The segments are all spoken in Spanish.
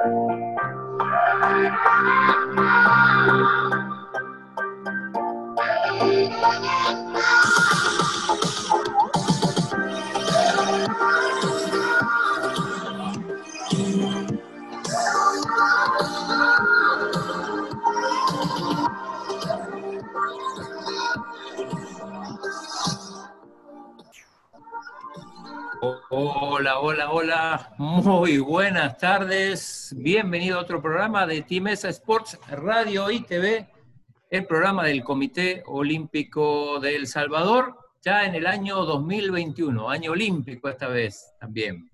Thank you. Hola, hola, hola. Muy buenas tardes. Bienvenido a otro programa de Timesa Sports Radio y TV, el programa del Comité Olímpico de El Salvador, ya en el año 2021, año olímpico esta vez también.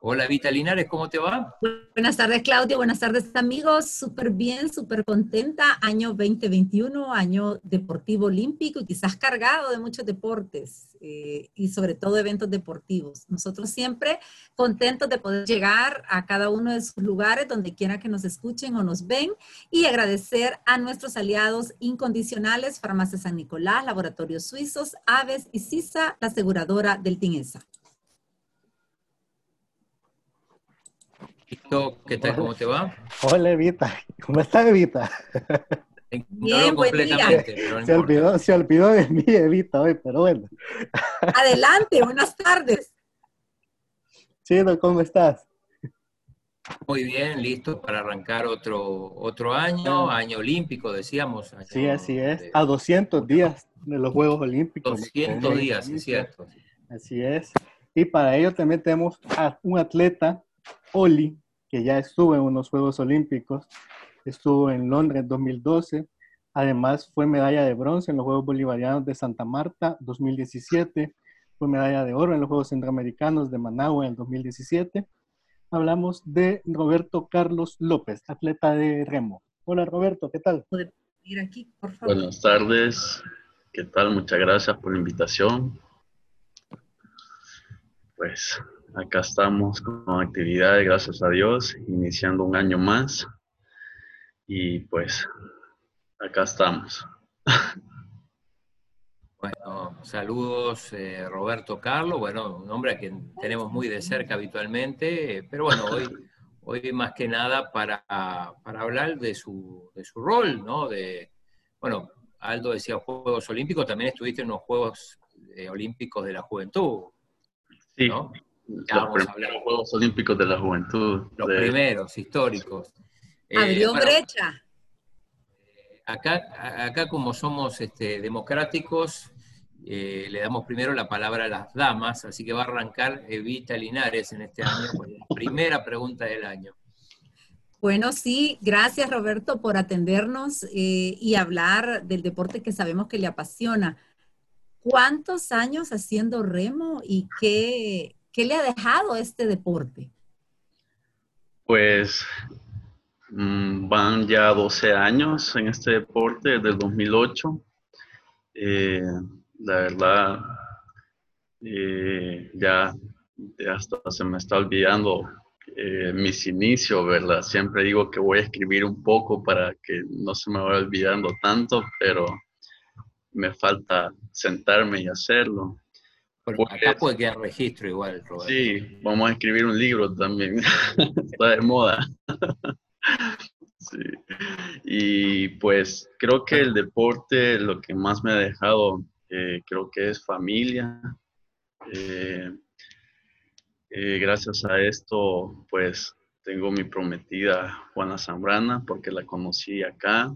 Hola Vita Linares, ¿cómo te va? Buenas tardes Claudio, buenas tardes amigos, súper bien, súper contenta, año 2021, año deportivo olímpico y quizás cargado de muchos deportes eh, y sobre todo eventos deportivos. Nosotros siempre contentos de poder llegar a cada uno de sus lugares, donde quiera que nos escuchen o nos ven y agradecer a nuestros aliados incondicionales, Farmacia San Nicolás, Laboratorios Suizos, Aves y CISA, la aseguradora del TINESA. ¿Qué tal? ¿Cómo te va? Hola, Evita. ¿Cómo estás, Evita? Bien, buen día. se, olvidó, se olvidó de mí, Evita, hoy, pero bueno. Adelante, buenas tardes. Chido, ¿cómo estás? Muy bien, listo para arrancar otro, otro año, año olímpico, decíamos. sí, así es, a 200 días de los Juegos Olímpicos. 200 días, es cierto. Así es. Y para ello también tenemos a un atleta Oli, que ya estuvo en unos Juegos Olímpicos, estuvo en Londres 2012, además fue medalla de bronce en los Juegos Bolivarianos de Santa Marta 2017, fue medalla de oro en los Juegos Centroamericanos de Managua en 2017. Hablamos de Roberto Carlos López, atleta de remo. Hola Roberto, ¿qué tal? Aquí, por favor. Buenas tardes, ¿qué tal? Muchas gracias por la invitación. Pues acá estamos con actividades, gracias a Dios, iniciando un año más. Y pues, acá estamos. Bueno, saludos eh, Roberto Carlos, bueno, un hombre a quien tenemos muy de cerca habitualmente, pero bueno, hoy, hoy más que nada para, para hablar de su, de su rol, ¿no? De, bueno, Aldo decía Juegos Olímpicos, también estuviste en los Juegos eh, Olímpicos de la Juventud. Sí, los Juegos Olímpicos de la Juventud. Los primeros, históricos. Abrió eh, brecha. Acá, acá como somos este, democráticos, eh, le damos primero la palabra a las damas, así que va a arrancar Evita Linares en este año con la primera pregunta del año. Bueno, sí, gracias Roberto por atendernos eh, y hablar del deporte que sabemos que le apasiona. ¿Cuántos años haciendo remo y qué, ¿Qué le ha dejado este deporte? Pues mm, van ya 12 años en este deporte, desde el 2008. Eh, la verdad, eh, ya, hasta se me está olvidando eh, mis inicios, ¿verdad? Siempre digo que voy a escribir un poco para que no se me vaya olvidando tanto, pero me falta sentarme y hacerlo. Bueno, acá puede quedar registro igual, Roberto. Sí, vamos a escribir un libro también. Está de moda. sí. Y pues creo que el deporte lo que más me ha dejado, eh, creo que es familia. Eh, eh, gracias a esto, pues tengo mi prometida Juana Zambrana, porque la conocí acá.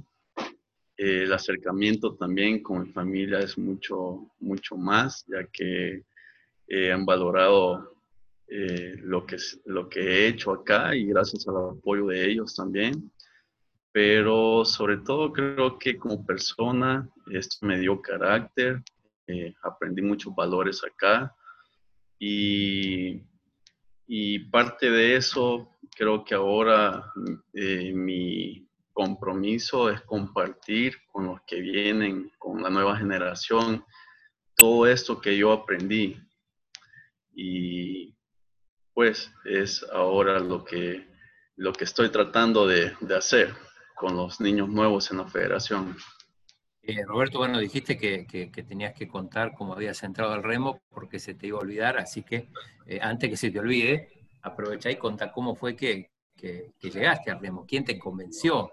El acercamiento también con mi familia es mucho, mucho más, ya que eh, han valorado eh, lo, que, lo que he hecho acá y gracias al apoyo de ellos también. Pero sobre todo creo que como persona esto me dio carácter, eh, aprendí muchos valores acá y, y parte de eso creo que ahora mi compromiso es compartir con los que vienen, con la nueva generación, todo esto que yo aprendí. Y pues es ahora lo que, lo que estoy tratando de, hacer con los niños nuevos en la federación. Eh, Roberto, bueno, dijiste que, tenías que contar cómo habías entrado al remo porque se te iba a olvidar, así que eh, antes que se te olvide, aprovecha y conta cómo fue que, que, llegaste a remo? ¿Quién te convenció?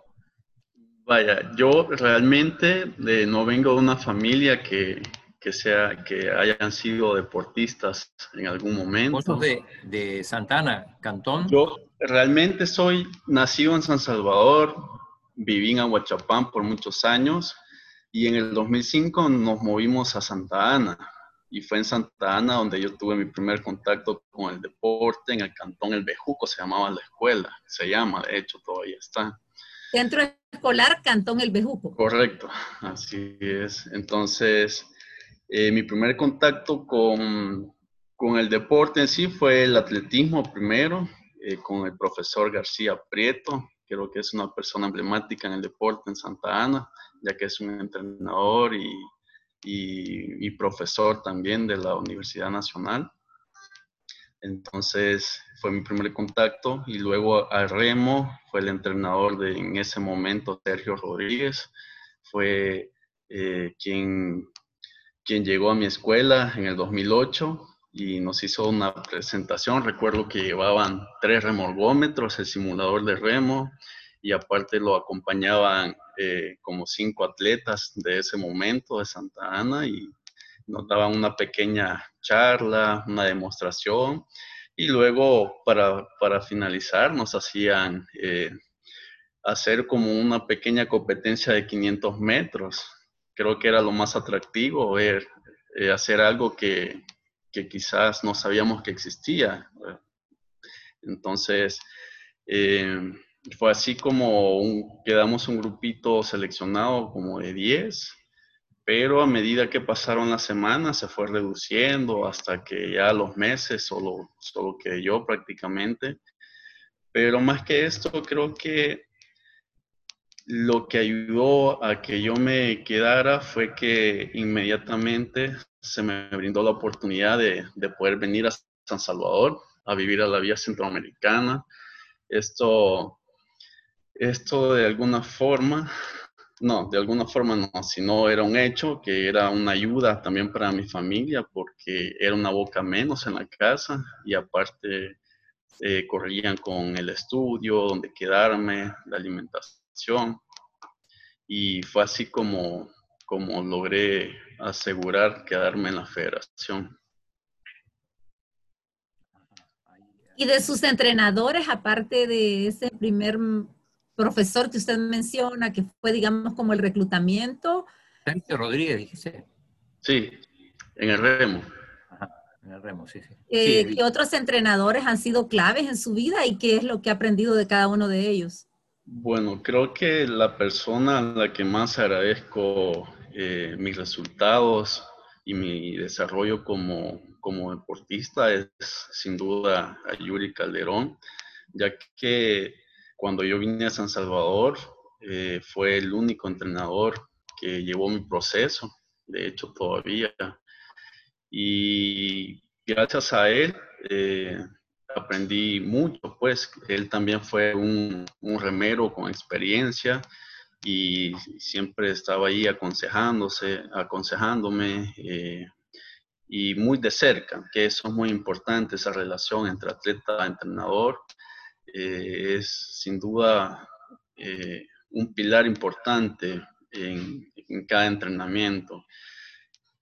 Vaya, yo realmente eh, no vengo de una familia que, que, sea, que hayan sido deportistas en algún momento. ¿Vos sos de, de Santana, Cantón? Yo realmente soy nacido en San Salvador, viví en Aguachapán por muchos años y en el 2005 nos movimos a Santa Ana. Y fue en Santa Ana donde yo tuve mi primer contacto con el deporte, en el cantón El Bejuco, se llamaba la escuela, se llama, de hecho todavía está. Centro Escolar Cantón El Bejuco. Correcto, así es. Entonces, eh, mi primer contacto con, con, el deporte en sí fue el atletismo primero, eh, con el profesor García Prieto, creo que es una persona emblemática en el deporte en Santa Ana, ya que es un entrenador y, y, profesor también de la Universidad Nacional. Entonces fue mi primer contacto y luego a remo fue el entrenador de en ese momento Sergio Rodríguez, fue eh, quien, quien llegó a mi escuela en el 2008 y nos hizo una presentación. Recuerdo que llevaban tres remolgómetros, el simulador de remo, y aparte lo acompañaban eh, como cinco atletas de ese momento de Santa Ana y nos daban una pequeña charla, una demostración y luego para, para finalizar nos hacían eh, hacer como una pequeña competencia de 500 metros. Creo que era lo más atractivo, eh, hacer algo que, que, quizás no sabíamos que existía. Entonces, fue así como quedamos un grupito seleccionado como de 10, pero a medida que pasaron las semanas se fue reduciendo hasta que ya los meses solo, solo quedé yo prácticamente. Pero más que esto, creo que lo que ayudó a que yo me quedara fue que inmediatamente se me brindó la oportunidad de, de poder venir a San Salvador a vivir a la vía centroamericana. Esto esto de alguna forma, no, de alguna forma no, sino era un hecho que era una ayuda también para mi familia porque era una boca menos en la casa y aparte eh, corrían con el estudio, donde quedarme, la alimentación. Y fue así como, como logré asegurar quedarme en la federación. Y de sus entrenadores, aparte de ese primer profesor que usted menciona, que fue, digamos, como el reclutamiento. Sergio Rodríguez, dijiste. Sí, en el remo. en el remo, sí, sí. Eh, ¿Qué otros entrenadores han sido claves en su vida y qué es lo que ha aprendido de cada uno de ellos? Bueno, creo que la persona a la que más agradezco eh, mis resultados y mi desarrollo como, como deportista es sin duda a Yuri Calderón, ya que cuando yo vine a San Salvador, eh, fue el único entrenador que llevó mi proceso, de hecho todavía. Y gracias a él eh, aprendí mucho, pues él también fue un, remero con experiencia y siempre estaba ahí aconsejándose, aconsejándome eh, y muy de cerca, que eso es muy importante, esa relación entre atleta y entrenador eh, es sin duda eh, un pilar importante en, cada entrenamiento.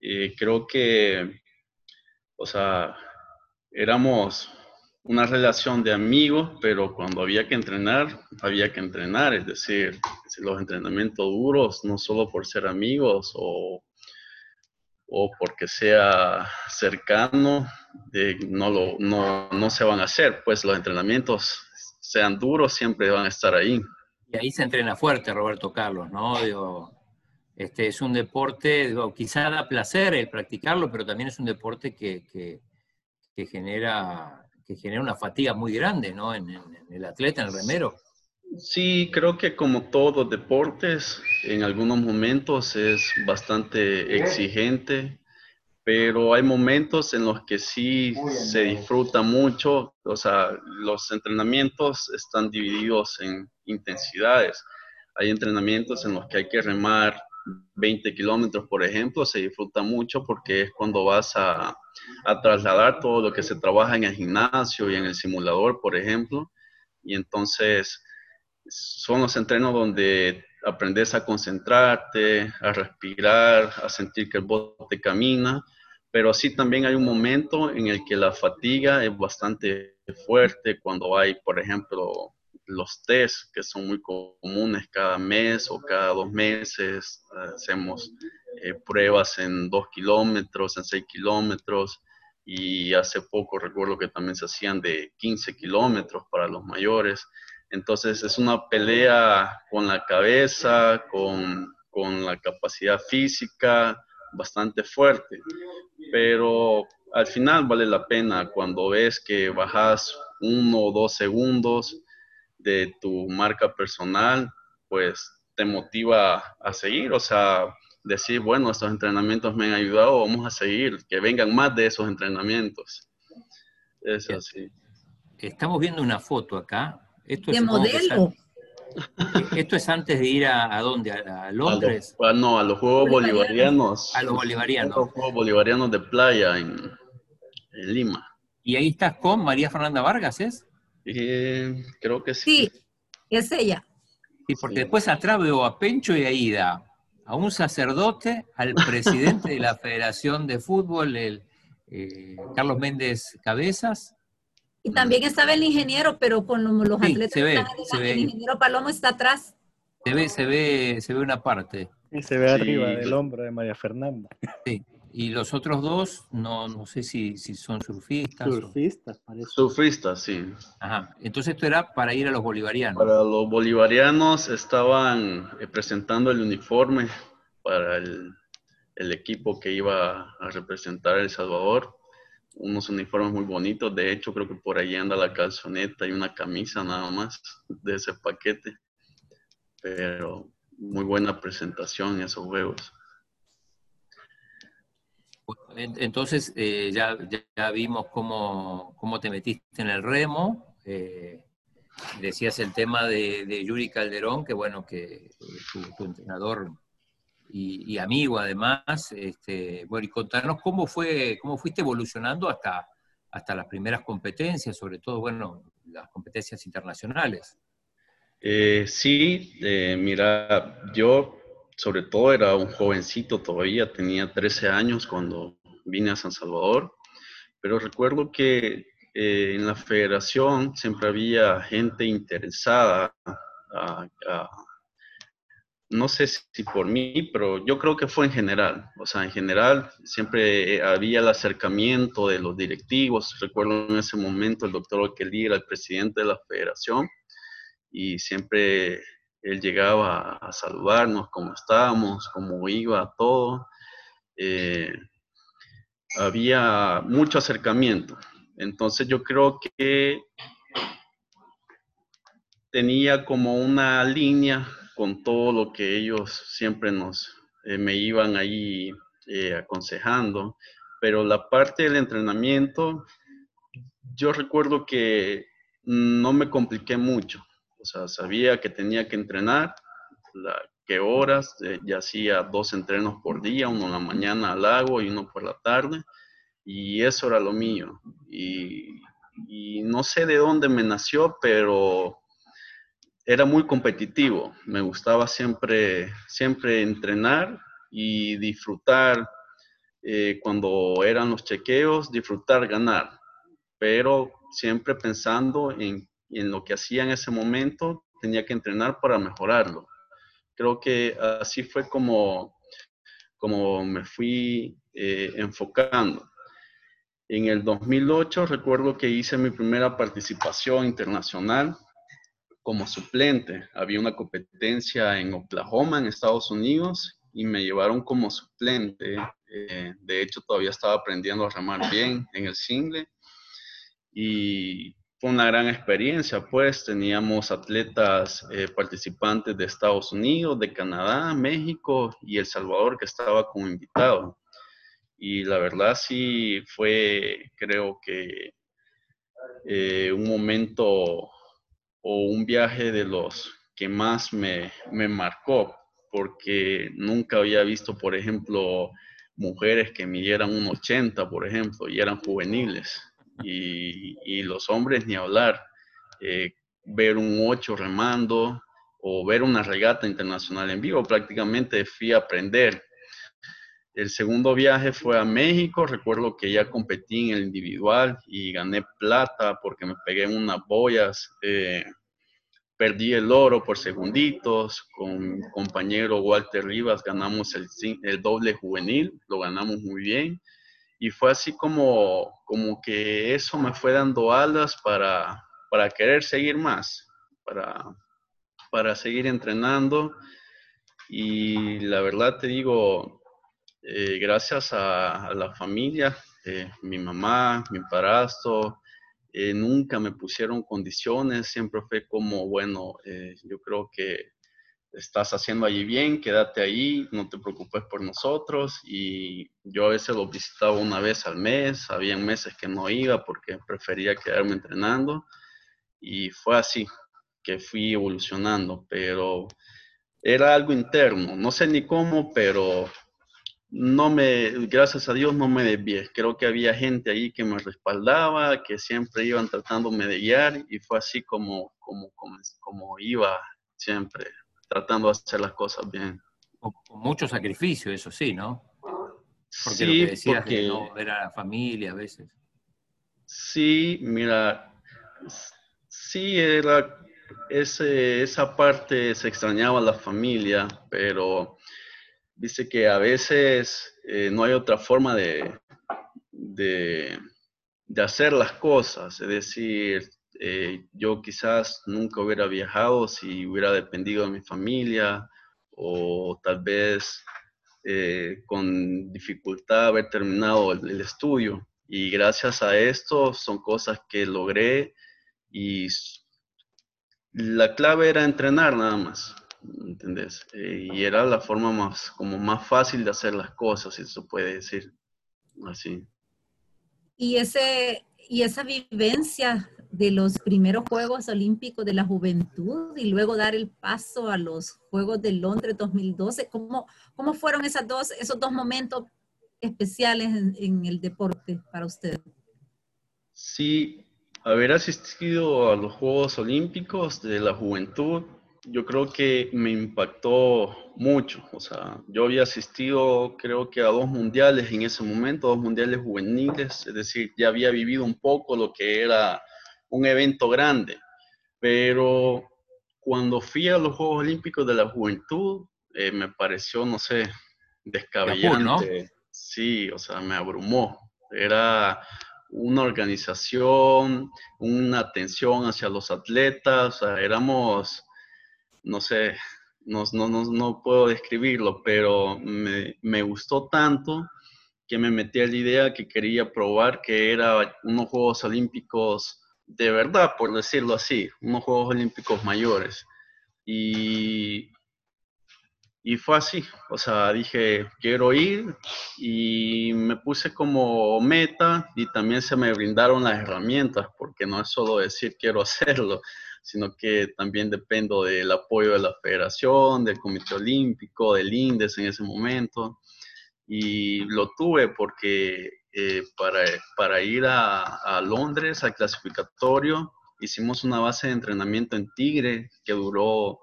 Eh, creo que, o sea, éramos una relación de amigos, pero cuando había que entrenar, había que entrenar, es decir, los entrenamientos duros, no solo por ser amigos o, o porque sea cercano, no, lo, no, no se van a hacer, pues los entrenamientos sean duros, siempre van a estar ahí. Y ahí se entrena fuerte, Roberto Carlos, ¿no? Digo, este es un deporte, digo, quizá da placer el practicarlo, pero también es un deporte que, que, genera, que genera una fatiga muy grande, ¿no? En, en, el atleta, en el remero. Sí, creo que como todos deportes, en algunos momentos es bastante exigente pero hay momentos en los que sí se disfruta mucho, o sea, los entrenamientos están divididos en intensidades. Hay entrenamientos en los que hay que remar 20 kilómetros, por ejemplo, se disfruta mucho porque es cuando vas a, a, trasladar todo lo que se trabaja en el gimnasio y en el simulador, por ejemplo, Y entonces son los entrenos donde aprendes a concentrarte, a respirar, a sentir que el bote camina, pero sí también hay un momento en el que la fatiga es bastante fuerte cuando hay, por ejemplo, los test que son muy comunes cada mes o cada dos meses. Hacemos eh, pruebas en dos kilómetros, en seis kilómetros y hace poco recuerdo que también se hacían de 15 kilómetros para los mayores. Entonces es una pelea con la cabeza, con, con la capacidad física bastante fuerte, pero al final vale la pena cuando ves que bajas uno o dos segundos de tu marca personal, pues te motiva a seguir, o sea, decir, bueno, estos entrenamientos me han ayudado, vamos a seguir, que vengan más de esos entrenamientos. Es así. Estamos viendo una foto acá. Esto de modelo. ¿Esto es antes de ir a, a dónde? ¿A, Londres? A no, a los Juegos Bolivarianos. A los Bolivarianos. A los Juegos Bolivarianos de playa en, en Lima. ¿Y ahí estás con María Fernanda Vargas, es? Eh, creo que sí. Sí, es ella. Sí, porque después atrás veo a Pencho y a Ida, a un sacerdote, al presidente de la Federación de Fútbol, el, eh, Carlos Méndez Cabezas. Y también estaba el ingeniero, pero con los Sí, atletas, se ve, están se ve. el ingeniero Palomo está atrás. Se ve, se ve, se ve una parte. Y se ve Sí, arriba del hombro de María Fernanda. Sí. Y los otros dos, no, no sé si, si son surfistas. o- Surfistas, parece. Surfista, sí. Ajá. Entonces esto era para ir a los bolivarianos. Para los bolivarianos estaban eh, presentando el uniforme para el, el equipo que iba a representar a El Salvador. Unos uniformes muy bonitos. De hecho, creo que por ahí anda la calzoneta y una camisa nada más de ese paquete. Pero muy buena presentación en esos juegos. En- Entonces, eh, ya, ya- vimos cómo, cómo te metiste en el remo. eh, decías el tema de, de Yuri Calderón, que bueno, que eh, tu entrenador y, y amigo además. Este, bueno, y contarnos cómo fue, cómo fuiste evolucionando hasta, hasta las primeras competencias, sobre todo, bueno, las competencias internacionales. Eh, sí, eh, mira, yo sobre todo era un jovencito todavía, tenía 13 años cuando vine a San Salvador, pero recuerdo que eh, en la federación siempre había gente interesada, a- a- no sé si por mí, pero yo creo que fue en general, o sea, en general siempre había el acercamiento de los directivos, recuerdo en ese momento el doctor Oquelí era el presidente de la federación, y siempre él llegaba a saludarnos, cómo estábamos, cómo iba todo. Eh, había mucho acercamiento. Entonces yo creo que tenía como una línea con todo lo que ellos siempre nos eh, me iban ahí eh, aconsejando, pero la parte del entrenamiento, yo recuerdo que no me compliqué mucho. O sea, sabía que tenía que entrenar, la, qué horas, eh, ya hacía dos entrenos por día, uno en la mañana al lago y uno por la tarde, y eso era lo mío. Y, y no sé de dónde me nació, pero era muy competitivo. Me gustaba siempre, siempre entrenar y disfrutar eh, cuando eran los chequeos, disfrutar ganar, pero siempre pensando en en lo que hacía en ese momento tenía que entrenar para mejorarlo. Creo que así fue como, como me fui eh, enfocando. En el 2008 recuerdo que hice mi primera participación internacional como suplente. Había una competencia en Oklahoma, en Estados Unidos, y me llevaron como suplente. Eh, de hecho, todavía estaba aprendiendo a remar bien en el single. Y fue una gran experiencia, pues teníamos atletas eh, participantes de Estados Unidos, de Canadá, México y El Salvador que estaba como invitado. Y la verdad sí fue, creo que, eh, un momento o un viaje de los que más me, me marcó, porque nunca había visto, por ejemplo, mujeres que midieran un 80, por ejemplo, y eran juveniles y, y, los hombres ni hablar. Eh, ver un 8 remando o ver una regata internacional en vivo. Prácticamente fui a aprender. El segundo viaje fue a México. Recuerdo que ya competí en el individual y gané plata porque me pegué unas boyas. Eh, perdí el oro por segunditos. Con mi compañero Walter Rivas ganamos el, el doble juvenil. Lo ganamos muy bien y fue así como, como que eso me fue dando alas para, para querer seguir más, para, para seguir entrenando. Y la verdad te digo, eh, gracias a, la familia, eh, mi mamá, mi padrastro, eh, nunca me pusieron condiciones, siempre fue como, bueno, yo creo que estás haciendo allí bien, quédate ahí, no te preocupes por nosotros. Y yo a veces lo visitaba una vez al mes, había meses que no iba porque prefería quedarme entrenando. Y fue así que fui evolucionando, pero era algo interno, no sé ni cómo, pero no me, gracias a Dios no me desvié. Creo que había gente ahí que me respaldaba, que siempre iban tratándome de guiar y fue así como, como, como, como iba siempre tratando de hacer las cosas bien. Con, mucho sacrificio, eso sí, ¿no? Porque sí, lo que decías porque... no ver a la familia a veces. Sí, mira, sí era ese, esa parte se extrañaba a la familia, pero dice que a veces eh, no hay otra forma de, de, hacer las cosas, es decir, eh, yo quizás nunca hubiera viajado si hubiera dependido de mi familia o tal vez eh, con dificultad haber terminado el, estudio. Y gracias a esto son cosas que logré y la clave era entrenar nada más, ¿entendés? Eh, y era la forma más, como más fácil de hacer las cosas, si se puede decir así. Y, ese, y esa vivencia de los primeros Juegos Olímpicos de la Juventud y luego dar el paso a los Juegos de Londres 2012. ¿Cómo, cómo fueron esas dos, esos dos momentos especiales en, el deporte para usted? Sí, haber asistido a los Juegos Olímpicos de la Juventud, yo creo que me impactó mucho. O sea, yo había asistido creo que a dos mundiales en ese momento, dos mundiales juveniles, es decir, ya había vivido un poco lo que era un evento grande, pero cuando fui a los Juegos Olímpicos de la Juventud, eh, me pareció, no sé, descabellante. Sí, o sea, me abrumó. Era una organización, una atención hacia los atletas, o sea, éramos, no sé, no, no, no, puedo describirlo, pero me, me, gustó tanto que me metí a la idea que quería probar que era unos Juegos Olímpicos de verdad, por decirlo así, unos Juegos Olímpicos mayores. Y, y fue así, o sea, dije, quiero ir y me puse como meta y también se me brindaron las herramientas, porque no es solo decir quiero hacerlo, sino que también dependo del apoyo de la federación, del Comité Olímpico, del INDES en ese momento. Y lo tuve porque eh, para, para, ir a, Londres al clasificatorio. Hicimos una base de entrenamiento en Tigre que duró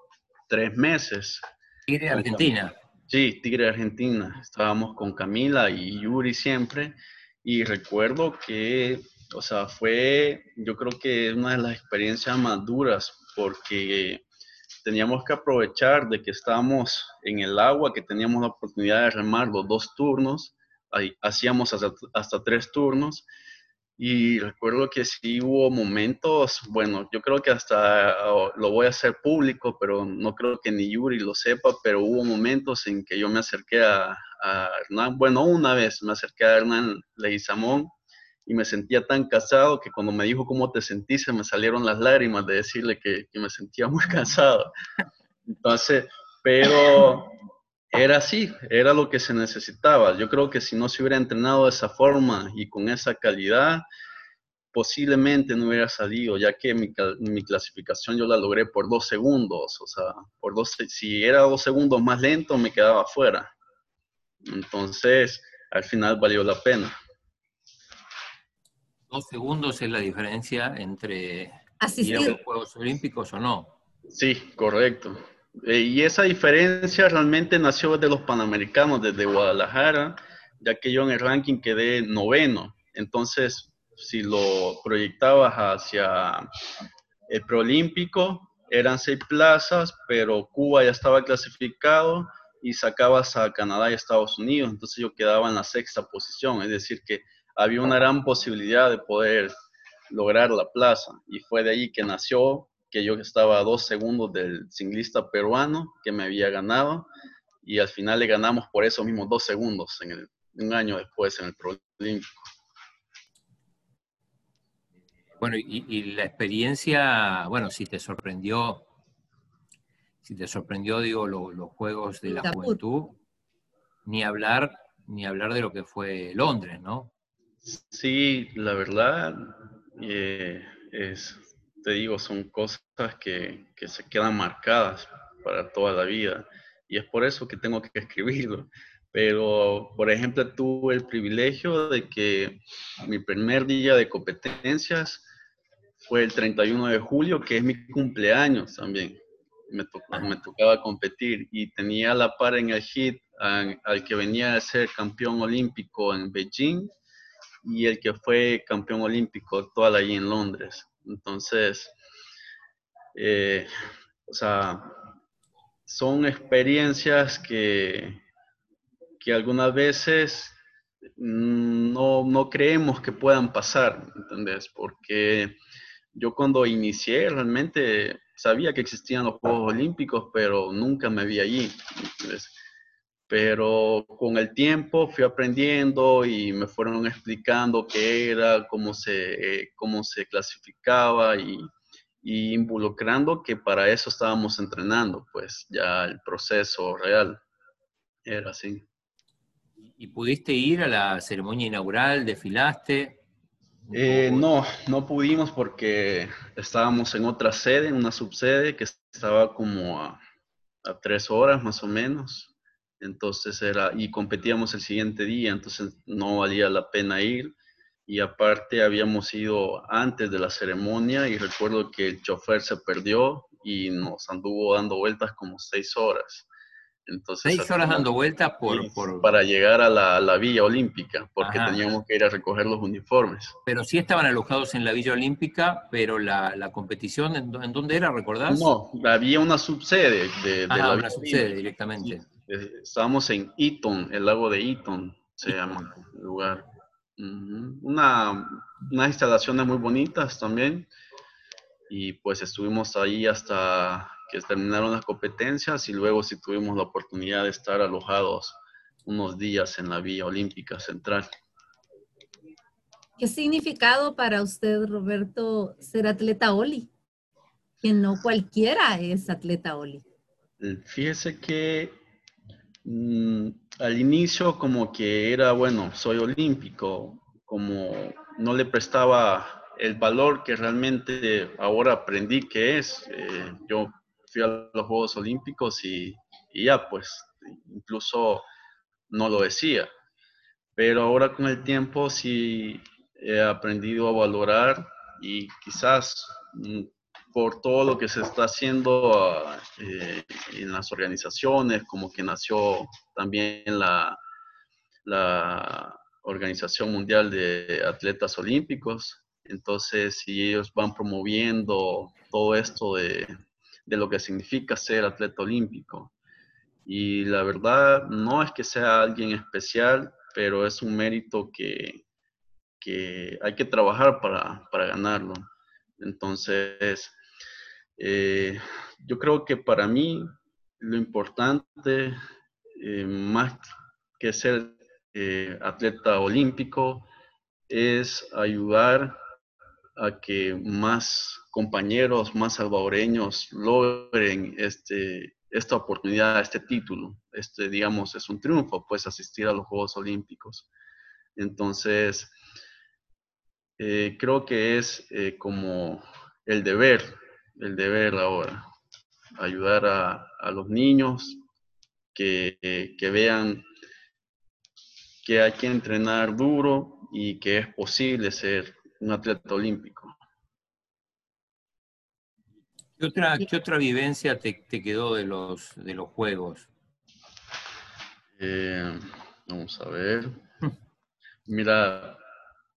tres meses. Tigre Argentina. Sí, Tigre Argentina. Estábamos con Camila y Yuri siempre. Y recuerdo que, o sea, fue, yo creo que una de las experiencias más duras porque teníamos que aprovechar de que estábamos en el agua, que teníamos la oportunidad de remar los dos turnos hacíamos hasta, tres turnos y recuerdo que sí hubo momentos, bueno, yo creo que hasta oh, lo voy a hacer público, pero no creo que ni Yuri lo sepa, pero hubo momentos en que yo me acerqué a, Hernán, bueno, una vez me acerqué a Hernán Leguizamón y me sentía tan cansado que cuando me dijo cómo te sentiste me salieron las lágrimas de decirle que, que me sentía muy cansado. Entonces, pero era así, era lo que se necesitaba. Yo creo que si no se hubiera entrenado de esa forma y con esa calidad, posiblemente no hubiera salido, ya que mi, mi, clasificación yo la logré por dos segundos, o sea, por dos, si era dos segundos más lento me quedaba fuera. Entonces, al final valió la pena. Dos segundos es la diferencia entre ¿Asistido? a los Juegos Olímpicos o no? Sí, correcto. Eh, y esa diferencia realmente nació de los Panamericanos desde Guadalajara, ya que yo en el ranking quedé noveno. Entonces, si lo proyectabas hacia el preolímpico, eran seis plazas, pero Cuba ya estaba clasificado y sacabas a Canadá y Estados Unidos. Entonces yo quedaba en la sexta posición, es decir, que había una gran posibilidad de poder lograr la plaza. Y fue de ahí que nació que yo estaba a dos segundos del singlista peruano que me había ganado y al final le ganamos por esos mismos dos segundos en el, un año después en el Olímpico. Bueno, y, la experiencia, bueno, si te sorprendió, si te sorprendió, digo, los Juegos de la Juventud, ni hablar, ni hablar de lo que fue Londres, ¿no? Sí, la verdad, eh, es, te digo, son cosas que, que, se quedan marcadas para toda la vida. Y es por eso que tengo que escribirlo. Pero, por ejemplo, tuve el privilegio de que mi primer día de competencias fue el 31 de julio, que es mi cumpleaños también. Me, me tocaba competir y tenía la par en el hit al, al que venía a ser campeón olímpico en Beijing y el que fue campeón olímpico actual ahí en Londres. Entonces, eh, o sea, son experiencias que, que algunas veces no, no, creemos que puedan pasar, ¿entendés? Porque yo cuando inicié realmente sabía que existían los Juegos Olímpicos, pero nunca me vi allí. ¿entendés? Pero con el tiempo fui aprendiendo y me fueron explicando qué era, cómo se, eh, cómo se clasificaba y, y, involucrando que para eso estábamos entrenando, pues ya el proceso real era así. ¿Y pudiste ir a la ceremonia inaugural? ¿Desfilaste? Eh, no, no pudimos porque estábamos en otra sede, en una subsede que estaba como a, a tres horas más o menos entonces era, y competíamos el siguiente día, entonces no valía la pena ir. Y aparte habíamos ido antes de la ceremonia y recuerdo que el chofer se perdió y nos anduvo dando vueltas como seis horas. Entonces, seis horas dando vueltas por, por, Para llegar a la, la Villa Olímpica, porque teníamos que ir a recoger los uniformes. Pero sí estaban alojados en la Villa Olímpica, pero la, la competición, ¿en, dónde era, recordás? No, había una subsede de, de la una subsede directamente. Eh, estábamos en Eaton, el lago de Eaton, se llama el lugar. Una, unas instalaciones muy bonitas también. Y pues estuvimos ahí hasta que terminaron las competencias y luego sí tuvimos la oportunidad de estar alojados unos días en la Villa Olímpica Central. ¿Qué significado para usted, Roberto, ser atleta Oli? Que no cualquiera es atleta Oli. Fíjese que Mm, al inicio como que era, bueno, soy olímpico, como no le prestaba el valor que realmente ahora aprendí que es. Eh, yo fui a los Juegos Olímpicos y, ya, pues, incluso no lo decía. Pero ahora con el tiempo sí he aprendido a valorar y quizás mm, por todo lo que se está haciendo eh, en las organizaciones, como que nació también la, la Organización Mundial de Atletas Olímpicos. Entonces, si ellos van promoviendo todo esto de, de lo que significa ser atleta olímpico. Y la verdad, no es que sea alguien especial, pero es un mérito que, que hay que trabajar para, para ganarlo. Entonces, eh, yo creo que para mí lo importante, eh, más que ser eh, atleta olímpico, es ayudar a que más compañeros, más salvadoreños logren este, esta oportunidad, este título. Este, digamos, es un triunfo, pues, asistir a los Juegos Olímpicos. Entonces, creo que es como el deber el deber ahora, ayudar a, los niños que, que vean que hay que entrenar duro y que es posible ser un atleta olímpico. ¿Qué otra, qué otra vivencia te, te, quedó de los, de los juegos? Eh, vamos a ver. Mira,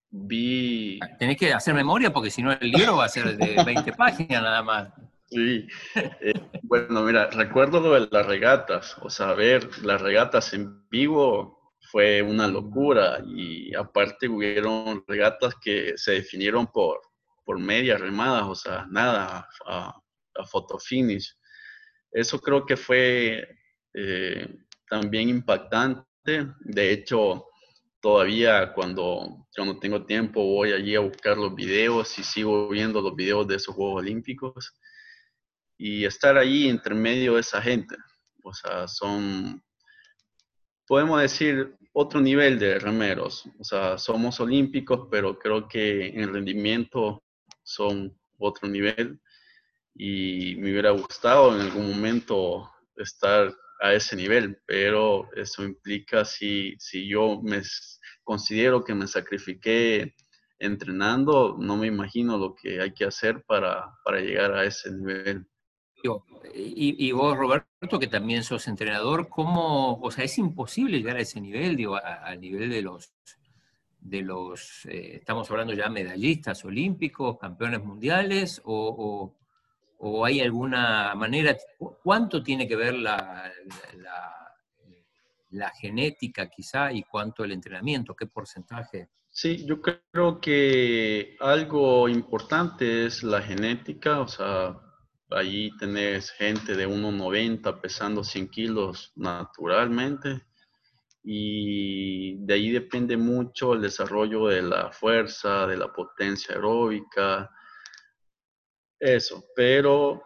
vi... Tenés que hacer memoria porque si no el libro va a ser de 20 páginas nada más. Sí, eh, bueno, mira, recuerdo lo de las regatas, o sea, ver las regatas en vivo fue una locura y aparte hubieron regatas que se definieron por, por medias remadas, o sea, nada, a, a photo finish. Eso creo que fue eh, también impactante, de hecho, todavía cuando no tengo tiempo voy allí a buscar los videos y sigo viendo los videos de esos Juegos Olímpicos y estar ahí entre medio de esa gente. O sea, son, podemos decir, otro nivel de remeros. O sea, somos olímpicos, pero creo que en rendimiento son otro nivel. Y me hubiera gustado en algún momento estar a ese nivel, pero eso implica si, si yo me considero que me sacrifiqué entrenando, no me imagino lo que hay que hacer para, para llegar a ese nivel. Y, vos, Roberto, que también sos entrenador, ¿cómo, o sea, es imposible llegar a ese nivel, digo, al nivel de los, de los, eh, estamos hablando ya medallistas olímpicos, campeones mundiales, o, hay alguna manera, cuánto tiene que ver la, la, la, genética quizá y cuánto el entrenamiento, qué porcentaje? Sí, yo creo que algo importante es la genética, o sea, Allí tenés gente de 1,90 pesando 100 kilos naturalmente. Y de ahí depende mucho el desarrollo de la fuerza, de la potencia aeróbica, eso. Pero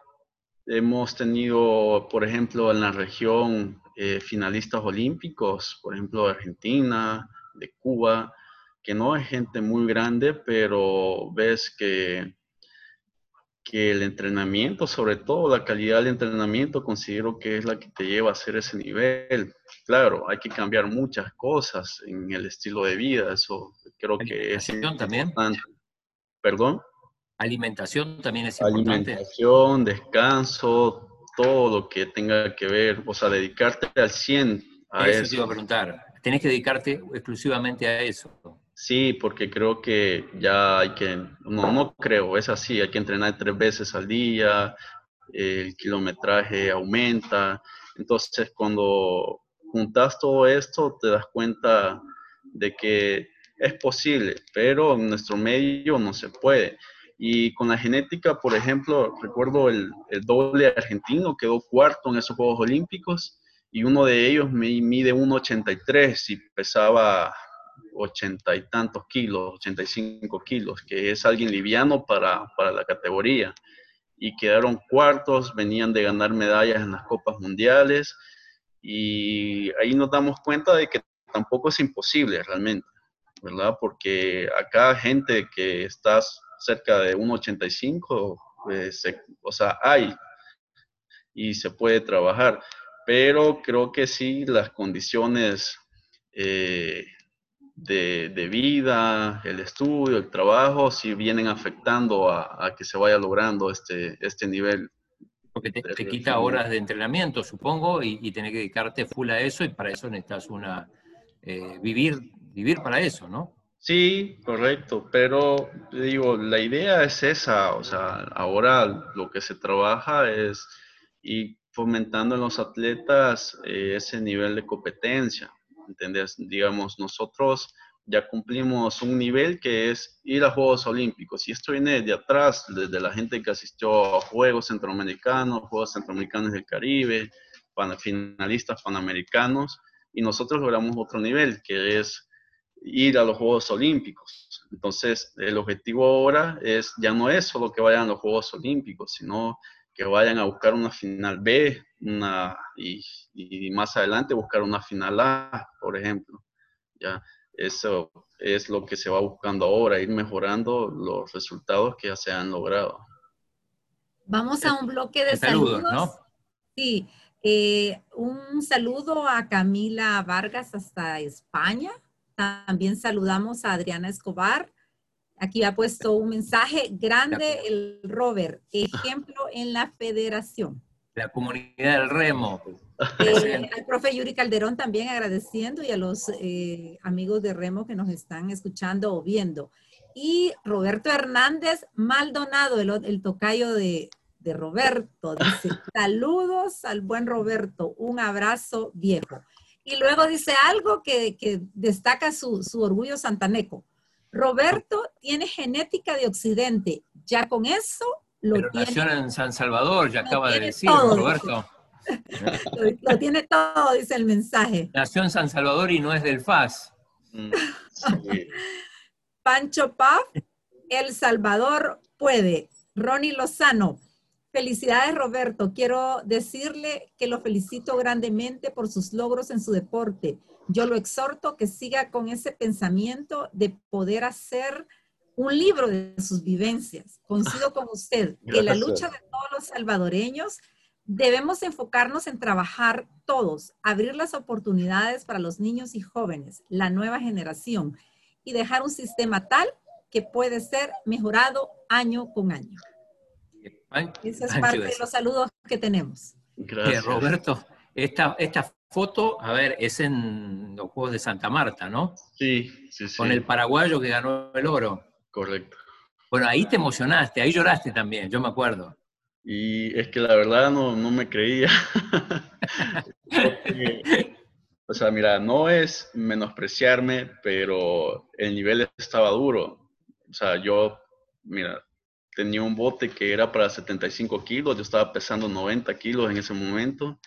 hemos tenido, por ejemplo, en la región eh, finalistas olímpicos, por ejemplo, de Argentina, de Cuba, que no es gente muy grande, pero ves que que el entrenamiento, sobre todo la calidad del entrenamiento, considero que es la que te lleva a hacer ese nivel. Claro, hay que cambiar muchas cosas en el estilo de vida, eso creo que es también. ¿Perdón? Alimentación también es importante. Alimentación, descanso, todo lo que tenga que ver, o sea, dedicarte al 100 a eso. Eso te iba a preguntar, tenés que dedicarte exclusivamente a eso. Sí, porque creo que ya hay que, no, no creo, es así, hay que entrenar tres veces al día, el kilometraje aumenta. Entonces, cuando juntas todo esto, te das cuenta de que es posible, pero en nuestro medio no se puede. Y con la genética, por ejemplo, recuerdo el, el doble argentino, quedó cuarto en esos Juegos Olímpicos y uno de ellos mide 1,83 y pesaba ochenta y tantos kilos, 85 kilos, que es alguien liviano para, para la categoría. Y quedaron cuartos, venían de ganar medallas en las Copas Mundiales y ahí nos damos cuenta de que tampoco es imposible realmente, ¿verdad? Porque acá gente que está cerca de 1,85, pues, o sea, hay y se puede trabajar, pero creo que sí las condiciones eh, de, vida, el estudio, el trabajo, si vienen afectando a, que se vaya logrando este, este nivel. Porque te, quita horas de entrenamiento, supongo, y, y tener que dedicarte full a eso, y para eso necesitas una, eh, vivir, vivir para eso, ¿no? Sí, correcto, pero digo, la idea es esa, o sea, ahora lo que se trabaja es ir fomentando en los atletas eh, ese nivel de competencia, ¿entendés? Digamos, nosotros ya cumplimos un nivel que es ir a Juegos Olímpicos. Y esto viene de atrás, desde la gente que asistió a Juegos Centroamericanos, Juegos Centroamericanos del Caribe, finalistas panamericanos, y nosotros logramos otro nivel, que es ir a los Juegos Olímpicos. Entonces, el objetivo ahora es, ya no es solo que vayan a los Juegos Olímpicos, sino que vayan a buscar una final B una, y, y, más adelante buscar una final A, por ejemplo. Ya, eso es lo que se va buscando ahora, ir mejorando los resultados que ya se han logrado. Vamos a un bloque de saludos. ¿no? Sí, eh, un saludo a Camila Vargas hasta España. También saludamos a Adriana Escobar, Aquí ha puesto un mensaje grande el Robert, ejemplo en la federación. La comunidad del remo. Eh, al profe Yuri Calderón también agradeciendo y a los eh, amigos de remo que nos están escuchando o viendo. Y Roberto Hernández Maldonado, el, el tocayo de, de Roberto, dice, saludos al buen Roberto, un abrazo viejo. Y luego dice algo que, que destaca su, su orgullo santaneco. Roberto tiene genética de Occidente. Ya con eso lo Pero tiene. nació en San Salvador, ya acaba de decir, todo, Roberto. Lo, lo tiene todo, dice el mensaje. Nació en San Salvador y no es del FAS. Mm, sí. Pancho Paf, El Salvador puede. Ronnie Lozano, felicidades Roberto. Quiero decirle que lo felicito grandemente por sus logros en su deporte. Yo lo exhorto que siga con ese pensamiento de poder hacer un libro de sus vivencias. Coincido con usted que la lucha de todos los salvadoreños debemos enfocarnos en trabajar todos, abrir las oportunidades para los niños y jóvenes, la nueva generación, y dejar un sistema tal que puede ser mejorado año con año. Pan- Esa es parte de los saludos que tenemos. Eh, Gracias. Roberto, esta, esta foto, a ver, es en los Juegos de Santa Marta, ¿no? Sí, sí, sí. Con el paraguayo que ganó el oro. Correcto. Bueno, ahí te emocionaste, ahí lloraste también, yo me acuerdo. Y es que la verdad no, no me creía. Porque, o sea, mira, no es menospreciarme, pero el nivel estaba duro. O sea, yo, mira, tenía un bote que era para 75 kilos, yo estaba pesando 90 kilos en ese momento,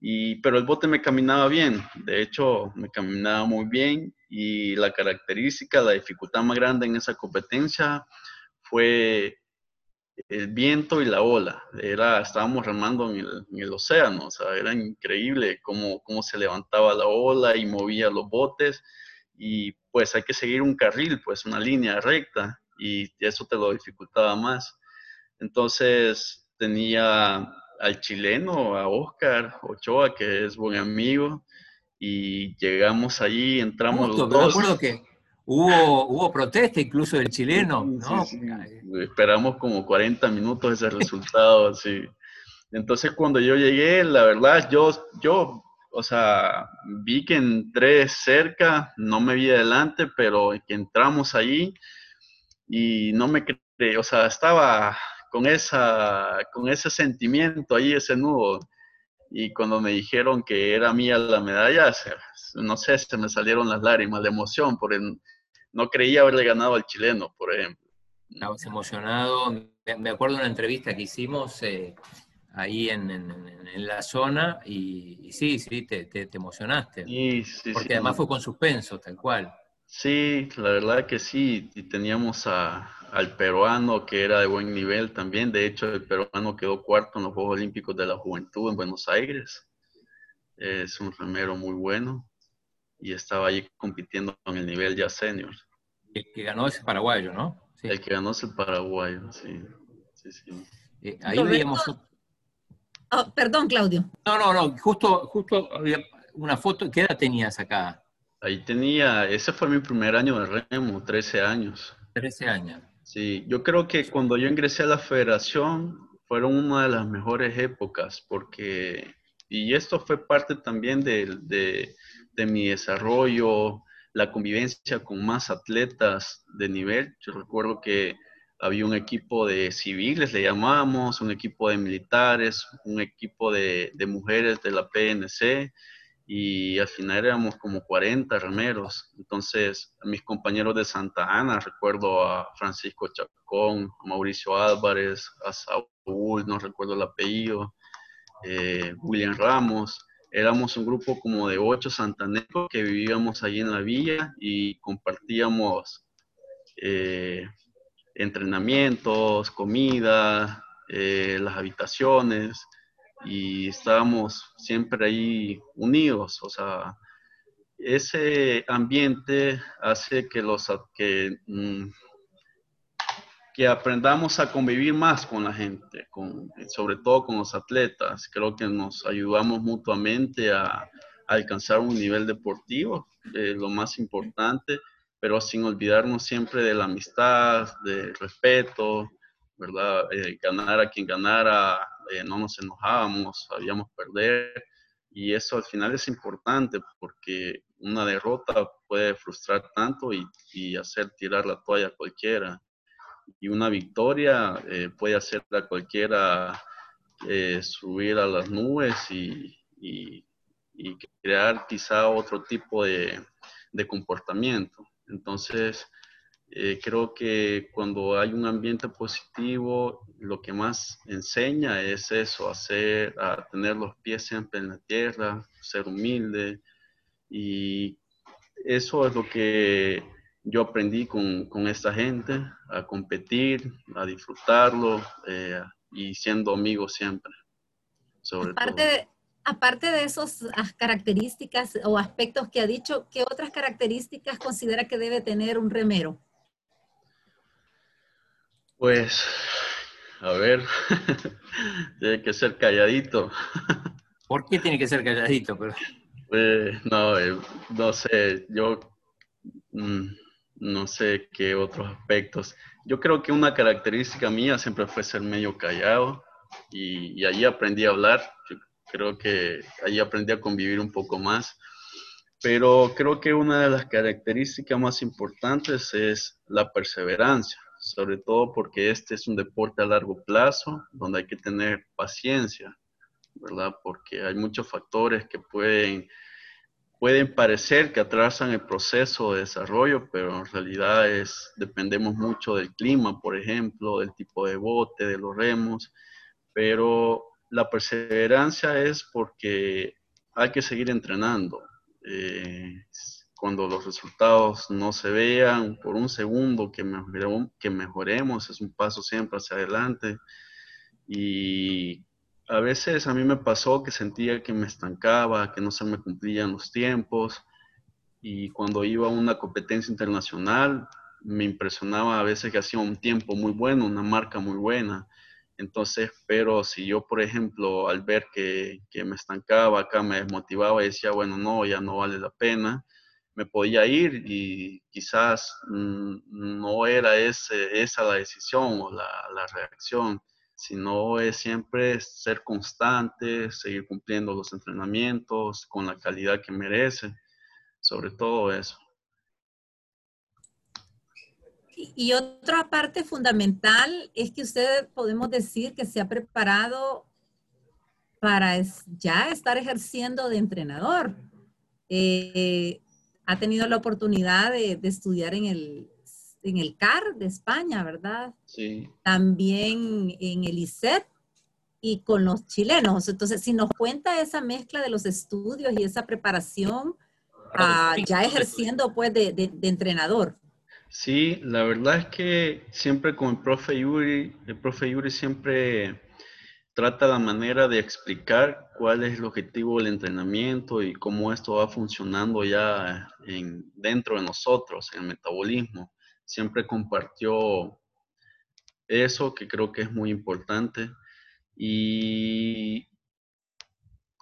y, pero el bote me caminaba bien, de hecho me caminaba muy bien y la característica, la dificultad más grande en esa competencia fue el viento y la ola. Era, estábamos remando en el, océano, o sea, era increíble cómo, cómo se levantaba la ola y movía los botes y pues hay que seguir un carril, pues una línea recta y eso te lo dificultaba más. Entonces tenía al chileno, a Oscar Ochoa, que es buen amigo, y llegamos allí, entramos Justo, los me dos. acuerdo que hubo, hubo protesta incluso del chileno, ¿no? Sí, sí. Esperamos como 40 minutos ese resultado, así. Entonces, cuando yo llegué, la verdad, yo, yo, o sea, vi que entré cerca, no me vi adelante, pero que entramos ahí y no me creí, o sea, estaba con, esa, con ese sentimiento ahí, ese nudo. Y cuando me dijeron que era mía la medalla, se- no sé, se me salieron las lágrimas de emoción, porque no creía haberle ganado al chileno, por ejemplo. Estabas emocionado. Me, acuerdo de una entrevista que hicimos eh, ahí en, en- en- en la zona y, y sí, sí, te, te- te emocionaste. Sí, sí, Porque sí. además fue con suspenso, tal cual. Sí, la verdad que sí. Y teníamos a- al peruano que era de buen nivel también. De hecho, el peruano quedó cuarto en los Juegos Olímpicos de la Juventud en Buenos Aires. Es un remero muy bueno y estaba ahí compitiendo con el nivel ya senior. El que ganó es paraguayo, ¿no? Sí. El que ganó es el paraguayo, sí. Sí, sí. Eh, ahí Roberto- veíamos. Oh, perdón, Claudio. No, no, no, justo, justo había una foto. ¿Qué edad tenías acá? Ahí tenía, ese fue mi primer año de remo, 13 años. 13 años. Sí, yo creo que cuando yo ingresé a la federación fueron una de las mejores épocas porque, y esto fue parte también de, de, de mi desarrollo, la convivencia con más atletas de nivel. Yo recuerdo que había un equipo de civiles, le llamábamos, un equipo de militares, un equipo de, de mujeres de la PNC y al final éramos como 40 remeros. Entonces, mis compañeros de Santa Ana, recuerdo a Francisco Chacón, a Mauricio Álvarez, a Saúl, no recuerdo el apellido, eh, William Ramos. Éramos un grupo como de ocho santanecos que vivíamos allí en la villa y compartíamos eh, entrenamientos, comida, eh, las habitaciones y estábamos siempre ahí unidos, o sea, ese ambiente hace que los que, mm, que aprendamos a convivir más con la gente, con, sobre todo con los atletas. Creo que nos ayudamos mutuamente a, alcanzar un nivel deportivo, eh, lo más importante, pero sin olvidarnos siempre de la amistad, del respeto, ¿verdad? Eh, ganar a quien ganara, eh, no nos enojábamos, sabíamos perder, y eso al final es importante porque una derrota puede frustrar tanto y, y hacer tirar la toalla a cualquiera. Y una victoria eh, puede hacer a cualquiera eh, subir a las nubes y, y, y crear quizá otro tipo de, de comportamiento. Entonces, eh, creo que cuando hay un ambiente positivo, lo que más enseña es eso, hacer, a tener los pies siempre en la tierra, ser humilde. Y eso es lo que yo aprendí con, con esta gente, a competir, a disfrutarlo eh, y siendo amigos siempre. Sobre aparte, De, aparte de esas características o aspectos que ha dicho, ¿qué otras características considera que debe tener un remero? Pues, a ver, tiene que ser calladito. ¿Por qué tiene que ser calladito? Pero... Pues, no, eh, no sé, yo mm, no sé qué otros aspectos. Yo creo que una característica mía siempre fue ser medio callado y, y allí aprendí a hablar. Yo creo que allí aprendí a convivir un poco más. Pero creo que una de las características más importantes es la perseverancia sobre todo porque este es un deporte a largo plazo, donde hay que tener paciencia, ¿verdad? Porque hay muchos factores que pueden, pueden parecer que atrasan el proceso de desarrollo, pero en realidad es, dependemos mucho del clima, por ejemplo, del tipo de bote, de los remos, pero la perseverancia es porque hay que seguir entrenando. Eh, cuando los resultados no se vean, por un segundo que, mejoremos, que mejoremos, es un paso siempre hacia adelante. Y a veces a mí me pasó que sentía que me estancaba, que no se me cumplían los tiempos. Y cuando iba a una competencia internacional, me impresionaba a veces que hacía un tiempo muy bueno, una marca muy buena. Entonces, pero si yo, por ejemplo, al ver que, que me estancaba acá, me desmotivaba y decía, bueno, no, ya no vale la pena, me podía ir y quizás mm, no era esa la decisión o la, la, reacción, sino es siempre ser constante, seguir cumpliendo los entrenamientos con la calidad que merece, sobre todo eso. Y otra parte fundamental es que usted podemos decir que se ha preparado para ya estar ejerciendo de entrenador. Eh, ha tenido la oportunidad de, estudiar en el, en el CAR de España, ¿verdad? Sí. También en el ICET y con los chilenos. Entonces, si nos cuenta esa mezcla de los estudios y esa preparación, ah, ya ejerciendo pues de, de, de, entrenador. Sí, la verdad es que siempre con el profe Yuri, el profe Yuri siempre trata la manera de explicar cuál es el objetivo del entrenamiento y cómo esto va funcionando ya en, dentro de nosotros, en el metabolismo. Siempre compartió eso que creo que es muy importante. Y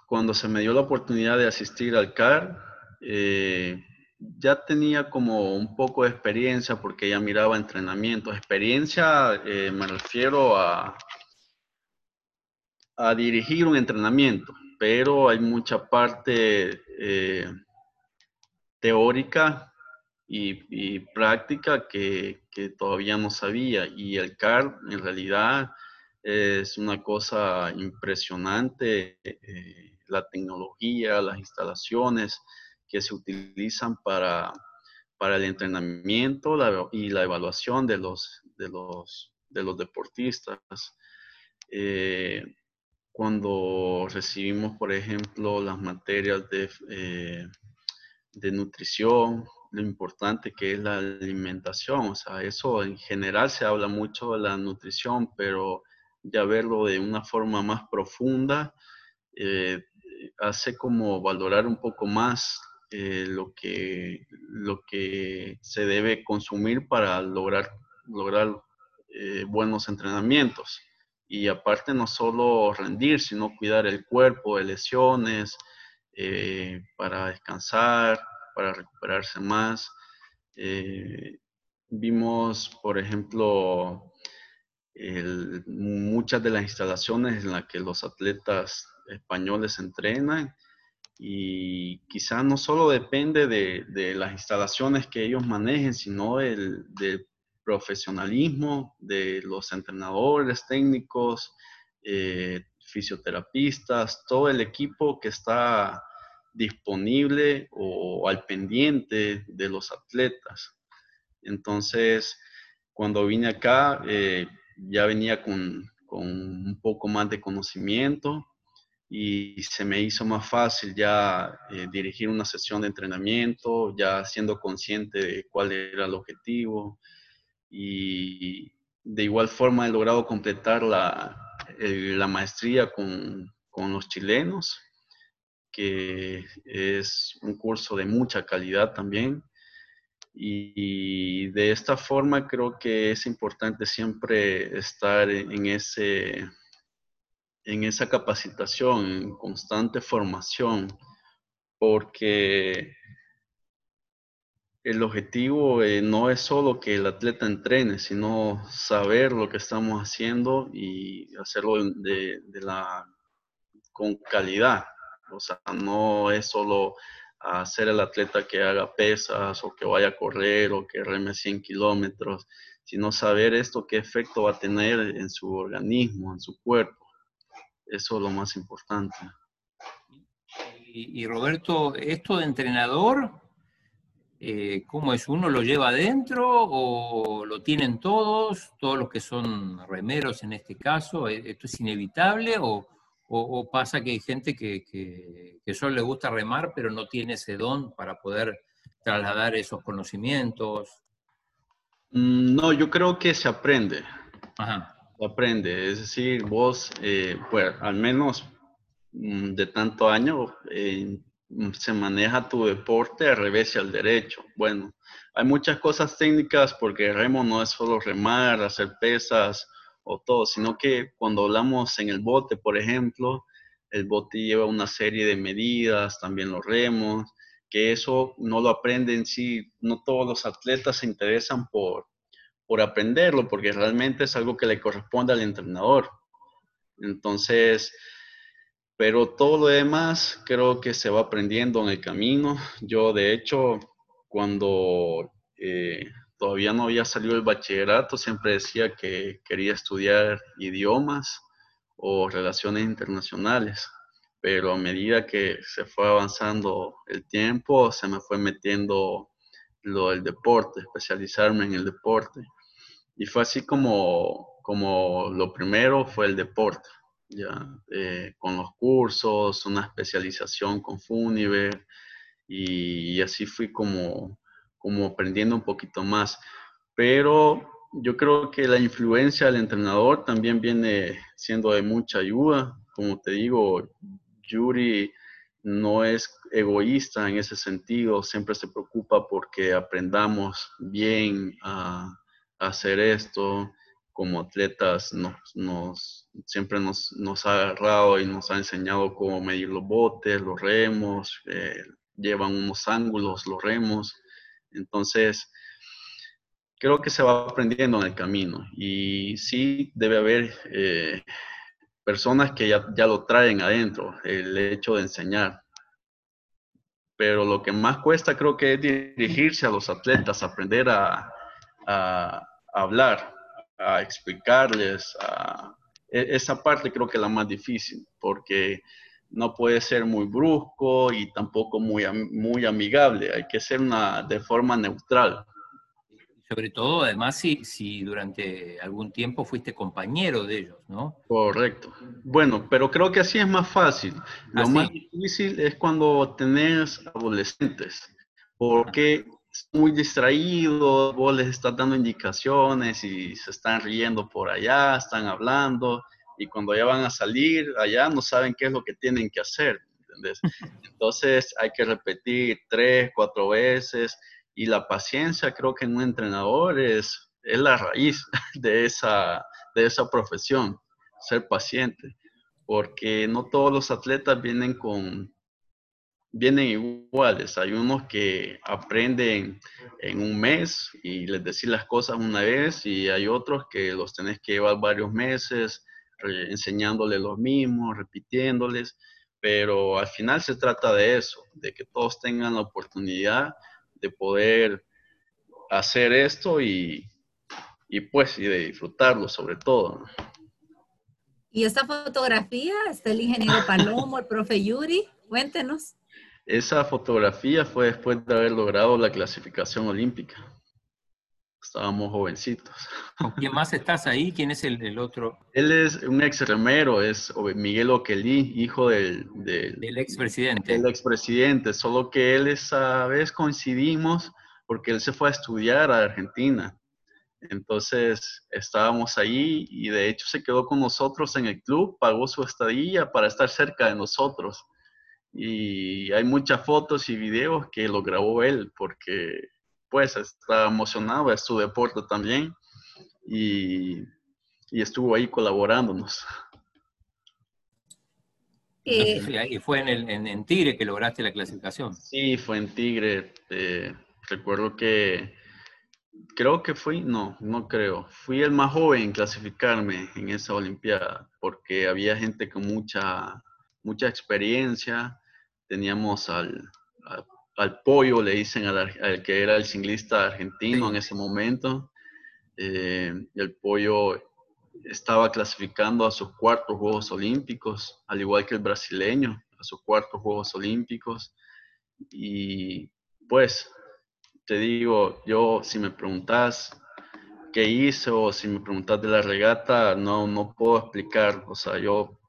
cuando se me dio la oportunidad de asistir al CAR, eh, ya tenía como un poco de experiencia porque ya miraba entrenamientos. Experiencia eh, me refiero a a dirigir un entrenamiento, pero hay mucha parte eh, teórica y, práctica que, todavía no sabía. Y el CAR en realidad es una cosa impresionante, eh, la tecnología, las instalaciones que se utilizan para, para el entrenamiento y la evaluación de los, de los, de los deportistas. Eh, cuando recibimos, por ejemplo, las materias de, eh, de nutrición, lo importante que es la alimentación. O sea, eso en general se habla mucho de la nutrición, pero ya verlo de una forma más profunda eh, hace como valorar un poco más eh, lo, que, lo que se debe consumir para lograr, lograr buenos entrenamientos y aparte no solo rendir, sino cuidar el cuerpo de lesiones, eh, para descansar, para recuperarse más. Eh, vimos, por ejemplo, muchas de las instalaciones en las que los atletas españoles entrenan y quizás no solo depende de, las instalaciones que ellos manejen, sino del, profesionalismo de los entrenadores técnicos, eh, fisioterapistas, todo el equipo que está disponible o al pendiente de los atletas. Entonces, cuando vine acá, eh, ya venía con, un poco más de conocimiento y se me hizo más fácil ya eh, dirigir una sesión de entrenamiento, ya siendo consciente de cuál era el objetivo. Y de igual forma he logrado completar la, la maestría con, con los chilenos, que es un curso de mucha calidad también. Y de esta forma creo que es importante siempre estar en, ese, en esa capacitación, en constante formación, porque el objetivo eh, no es solo que el atleta entrene, sino saber lo que estamos haciendo y hacerlo de, de la, con calidad. O sea, no es solo a ser el atleta que haga pesas o que vaya a correr o que reme 100 kilómetros, sino saber esto qué efecto va a tener en su organismo, en su cuerpo. Eso es lo más importante. Y, Roberto, esto de entrenador, eh, ¿cómo es? ¿Uno lo lleva adentro o lo tienen todos, todos los que son remeros en este caso? ¿Esto es inevitable o, o, pasa que hay gente que, que, solo le gusta remar, pero no tiene ese don para poder trasladar esos conocimientos. Mm, no, yo creo que se aprende. Ajá. Se aprende. Es decir, vos, eh, pues, al menos mm, de tanto año, eh, se maneja tu deporte al revés y al derecho. Bueno, hay muchas cosas técnicas porque remo no es solo remar, hacer pesas, o todo, sino que cuando hablamos en el bote, por ejemplo, el bote lleva una serie de medidas, también los remos, que eso no lo aprenden sí, no todos los atletas se interesan por, por aprenderlo, porque realmente es algo que le corresponde al entrenador. Entonces, pero todo lo demás creo que se va aprendiendo en el camino. Yo, de hecho, cuando eh, todavía no había salido el bachillerato, siempre decía que quería estudiar idiomas o relaciones internacionales, pero a medida que se fue avanzando el tiempo, se me fue metiendo lo del deporte, especializarme en el deporte. Y fue así como, como lo primero fue el deporte, ya, eh, con los cursos, una especialización con Funiver, y así fui como como aprendiendo un poquito más. Pero yo creo que la influencia del entrenador también viene siendo de mucha ayuda. Como te digo, Yuri no es egoísta en ese sentido, siempre se preocupa porque aprendamos bien a, hacer esto. Como atletas nos, siempre nos, nos, ha agarrado y nos ha enseñado cómo medir los botes, los remos, eh, llevan unos ángulos los remos. Entonces, creo que se va aprendiendo en el camino y sí debe haber eh, personas que ya, lo traen adentro, el hecho de enseñar. Pero lo que más cuesta creo que es dirigirse a los atletas, aprender a, hablar, a explicarles. E, esa parte creo que es la más difícil, porque no puede ser muy brusco y tampoco muy, muy amigable, hay que ser una, de forma neutral. Sobre todo, además, si, si durante algún tiempo fuiste compañero de ellos, ¿no? Correcto. Bueno, pero creo que así es más fácil. Lo más difícil es cuando tenés adolescentes, porque muy distraídos, vos les estás dando indicaciones y se están riendo por allá, están hablando, y cuando ya van a salir allá no saben qué es lo que tienen que hacer, ¿entendés? Entonces hay que repetir tres, cuatro veces y la paciencia creo que en un entrenador es, es la raíz de esa, de esa profesión, ser paciente, porque no todos los atletas vienen con, vienen iguales. Hay unos que aprenden en un mes y les decís las cosas una vez y hay otros que los tenés que llevar varios meses enseñándoles los mismos, repitiéndoles, pero al final se trata de eso, de que todos tengan la oportunidad de poder hacer esto y, y pues y de disfrutarlo sobre todo. ¿Y esta fotografía? Está el ingeniero Palomo, el profe Yuri. Cuéntenos. Esa fotografía fue después de haber logrado la clasificación olímpica. Estábamos jovencitos. ¿Con quién más estás ahí? ¿Quién es el, otro? Él es un ex remero, es Miguel Oquelí, hijo del, del, del expresidente. Del expresidente, solo que él esa vez coincidimos porque él se fue a estudiar a Argentina. Entonces estábamos ahí y de hecho se quedó con nosotros en el club, pagó su estadía para estar cerca de nosotros. Y hay muchas fotos y videos que lo grabó él porque pues está emocionado, es su deporte también y, y estuvo ahí colaborándonos. y fue en, el, en, Tigre que lograste la clasificación. Sí, fue en Tigre. Eh, recuerdo que creo que fui, no, no creo. Fui el más joven en clasificarme en esa Olimpiada porque había gente con mucha, mucha experiencia. Teníamos al, al, pollo, le dicen al, que era el ciclista argentino en ese momento. Eh, el pollo estaba clasificando a sus cuartos Juegos Olímpicos, al igual que el brasileño, a sus cuartos Juegos Olímpicos. Y pues te digo, yo si me preguntas qué hizo o si me preguntas de la regata, no, no puedo explicar. O sea, yo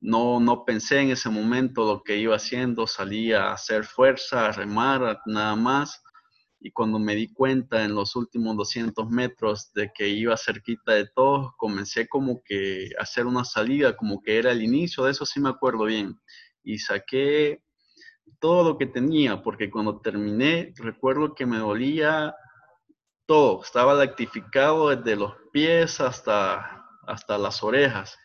no, no pensé en ese momento lo que iba haciendo, salía a hacer fuerza, a remar, nada más. Y cuando me di cuenta en los últimos 200 metros de que iba cerquita de todos, comencé como que a hacer una salida, como que era el inicio, de eso sí me acuerdo bien. Y saqué todo lo que tenía, porque cuando terminé, recuerdo que me dolía todo, estaba lactificado desde los pies hasta, hasta las orejas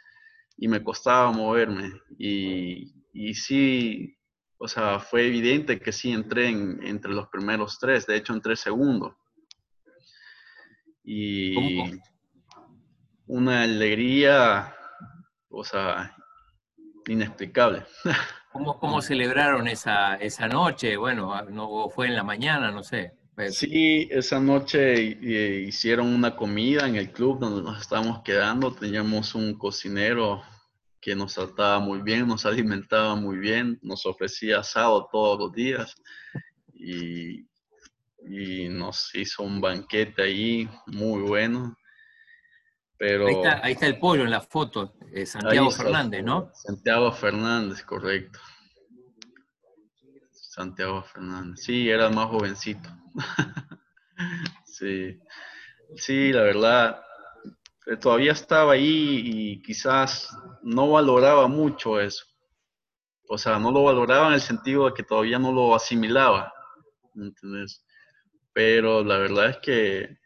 y me costaba moverme. Y, y sí, o sea, fue evidente que sí entré en, entre los primeros tres, de hecho entré segundo. Y una alegría, o sea, inexplicable. ¿Cómo, cómo celebraron esa, esa noche? Bueno, ah, no fue en la mañana, no sé. Sí, esa noche eh, hicieron una comida en el club donde nos estábamos quedando. Teníamos un cocinero que nos trataba muy bien, nos alimentaba muy bien, nos ofrecía asado todos los días y, y nos hizo un banquete ahí muy bueno. Pero, ahí, está, el pollo en la foto, eh, Santiago Fernández, ¿no? Santiago Fernández, correcto. Santiago Fernández. Sí, era más jovencito. sí. Sí, la verdad, todavía estaba ahí y quizás no valoraba mucho eso. O sea, no lo valoraba en el sentido de que todavía no lo asimilaba. Pero la verdad es que,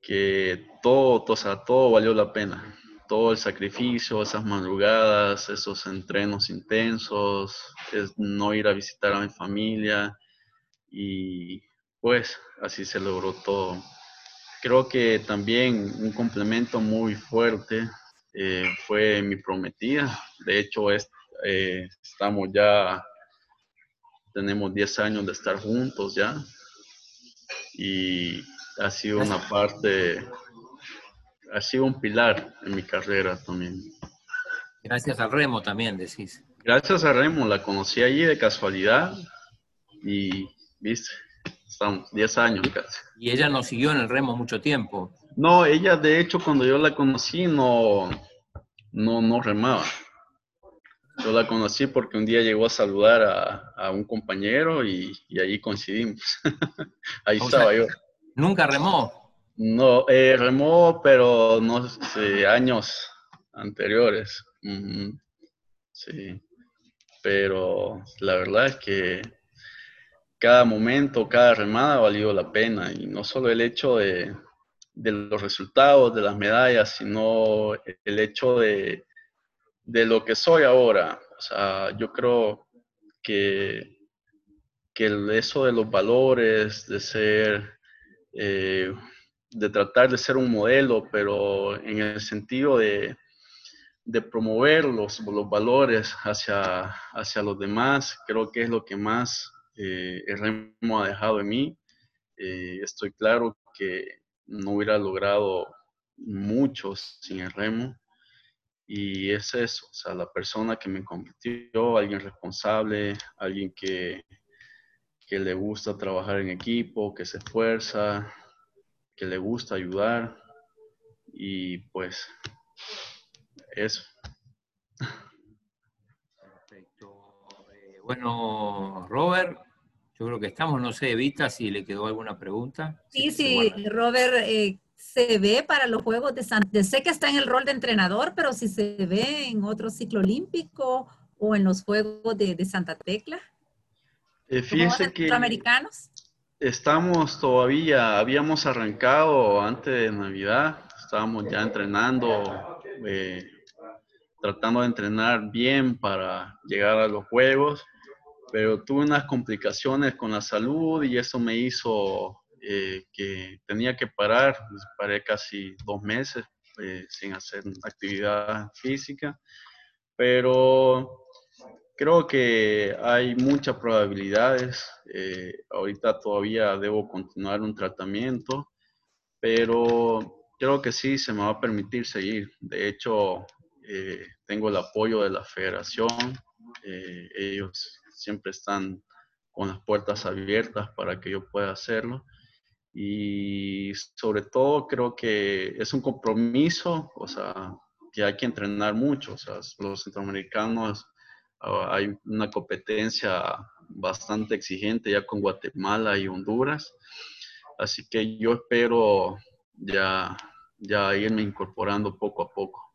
que todo, o sea, todo valió la pena. Todo el sacrificio, esas madrugadas, esos entrenos intensos, es no ir a visitar a mi familia y pues así se logró todo. Creo que también un complemento muy fuerte eh, fue mi prometida. De hecho, es, eh, estamos ya, tenemos 10 años de estar juntos ya. Y ha sido una parte, ha sido un pilar en mi carrera también. Gracias a Remo también, decís. Gracias a Remo, la conocí allí de casualidad y, viste, estamos 10 años casi. Y ella no siguió en el remo mucho tiempo. No, ella de hecho cuando yo la conocí no, no, no remaba. Yo la conocí porque un día llegó a saludar a, a un compañero y, y ahí coincidimos. ahí estaba yo. ¿Nunca remó? No, eh, remó, pero no sé, años anteriores. Sí, pero la verdad es que cada momento, cada remada ha valido la pena y no solo el hecho de, los resultados, de las medallas, sino el hecho de, lo que soy ahora. O sea, yo creo que, eso de los valores, de ser, eh, de tratar de ser un modelo, pero en el sentido de, promover los, valores hacia los demás, creo que es lo que más eh, el remo ha dejado en mí. Eh, estoy claro que no hubiera logrado mucho sin el remo. Y es eso, o sea, la persona que me convirtió, alguien responsable, alguien que, que le gusta trabajar en equipo, que se esfuerza, que le gusta ayudar. Y pues eso. Perfecto. Eh, bueno, Robert, yo creo que estamos, no sé, Evita, si le quedó alguna pregunta. Sí, sí, Robert, eh, se ve para los Juegos de Santa Sé que está en el rol de entrenador, pero si se ve en otro ciclo olímpico o en los Juegos de, Santa Tecla. Eh, fíjense que americanos? estamos todavía, habíamos arrancado antes de Navidad, estábamos ya entrenando, eh, tratando de entrenar bien para llegar a los Juegos, pero tuve unas complicaciones con la salud y eso me hizo eh, que tenía que parar, pues, paré casi dos meses eh, sin hacer actividad física, pero creo que hay muchas probabilidades. Eh, ahorita todavía debo continuar un tratamiento, pero creo que sí se me va a permitir seguir. De hecho, tengo el apoyo de la federación. ellos siempre están con las puertas abiertas para que yo pueda hacerlo. Y sobre todo creo que es un compromiso, o sea, que hay que entrenar mucho, o sea, los centroamericanos ah, hay una competencia bastante exigente ya con Guatemala y Honduras, así que yo espero ya, ya irme incorporando poco a poco.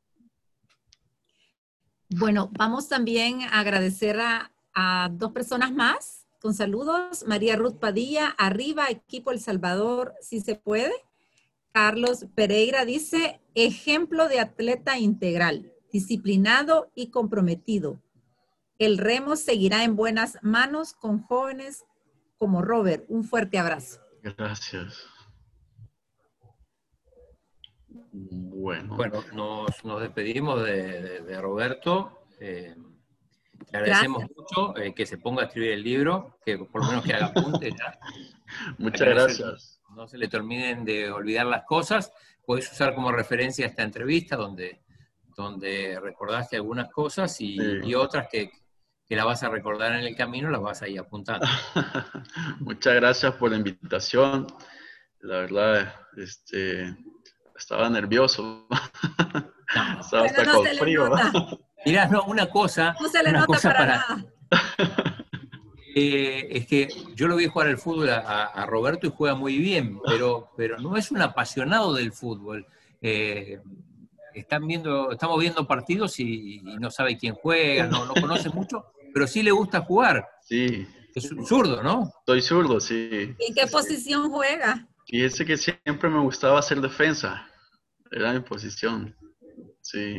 Bueno, vamos también a agradecer a, a dos personas más con saludos. María Ruth Padilla, arriba, equipo El Salvador, si se puede. Carlos Pereira dice, ejemplo de atleta integral, disciplinado y comprometido. El remo seguirá en buenas manos con jóvenes como Robert. Un fuerte abrazo. Gracias. Bueno, bueno nos, despedimos de, Roberto. Eh, le agradecemos mucho eh, que se ponga a escribir el libro, que por lo menos que haga apuntes ya. Muchas gracias. No se, le terminen de olvidar las cosas. Puedes usar como referencia esta entrevista donde, donde recordaste algunas cosas y, otras que, que la vas a recordar en el camino, las vas a ir apuntando. Muchas gracias por la invitación. La verdad, este, estaba nervioso. estaba hasta con frío. Mirá, no, una cosa. No se le nota para, nada. Eh, es que yo lo vi jugar el fútbol a, Roberto y juega muy bien, pero, pero no es un apasionado del fútbol. Eh, están viendo, estamos viendo partidos y, no sabe quién juega, no, no conoce mucho, pero sí le gusta jugar. Sí. Es un zurdo, ¿no? Estoy zurdo, sí. ¿En qué posición juega? Y ese que siempre me gustaba hacer defensa. Era mi posición.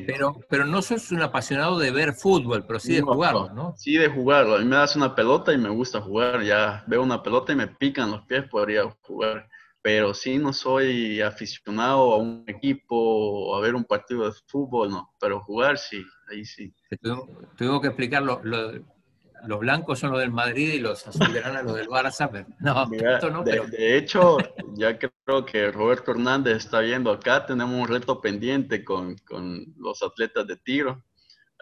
Pero, pero no sos un apasionado de ver fútbol, pero sí de jugarlo, ¿no? Sí, de jugarlo. A mí me das una pelota y me gusta jugar. Ya veo una pelota y me pican los pies, podría jugar. Pero sí no soy aficionado a un equipo o a ver un partido de fútbol, no. Pero jugar sí, ahí sí. Tengo, que explicarlo los blancos son los del Madrid y los azulgranas los del Barça. no, no, de, de, hecho, ya creo que Roberto Hernández está viendo acá, tenemos un reto pendiente con, con los atletas de tiro,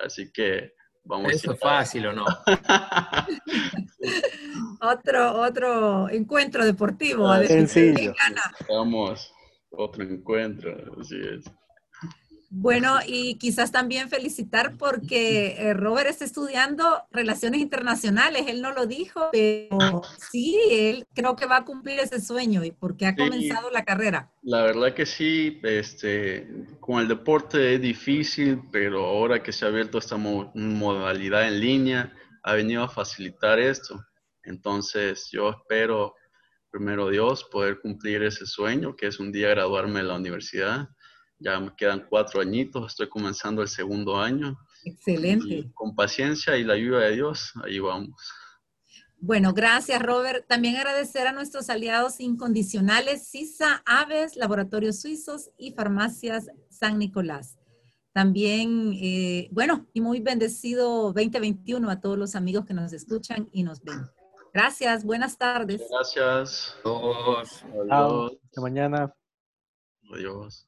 así que vamos ¿Eso es fácil o no? otro, otro encuentro deportivo. a ver, Sencillo. Vamos, otro encuentro, así es. Bueno, y quizás también felicitar porque eh, Robert está estudiando relaciones internacionales, él no lo dijo, pero sí, él creo que va a cumplir ese sueño y porque ha comenzado la carrera. La verdad que sí, este, con el deporte es difícil, pero ahora que se ha abierto esta modalidad en línea, ha venido a facilitar esto. Entonces, yo espero, primero Dios, poder cumplir ese sueño, que es un día graduarme de la universidad ya me quedan cuatro añitos, estoy comenzando el segundo año. Excelente. con paciencia y la ayuda de Dios, ahí vamos. Bueno, gracias Robert. También agradecer a nuestros aliados incondicionales, CISA, Aves, Laboratorios Suizos y Farmacias San Nicolás. También, eh, bueno, y muy bendecido 2021 a todos los amigos que nos escuchan y nos ven. Gracias, buenas tardes. Gracias. Adiós. Chao. Hasta mañana. Adiós.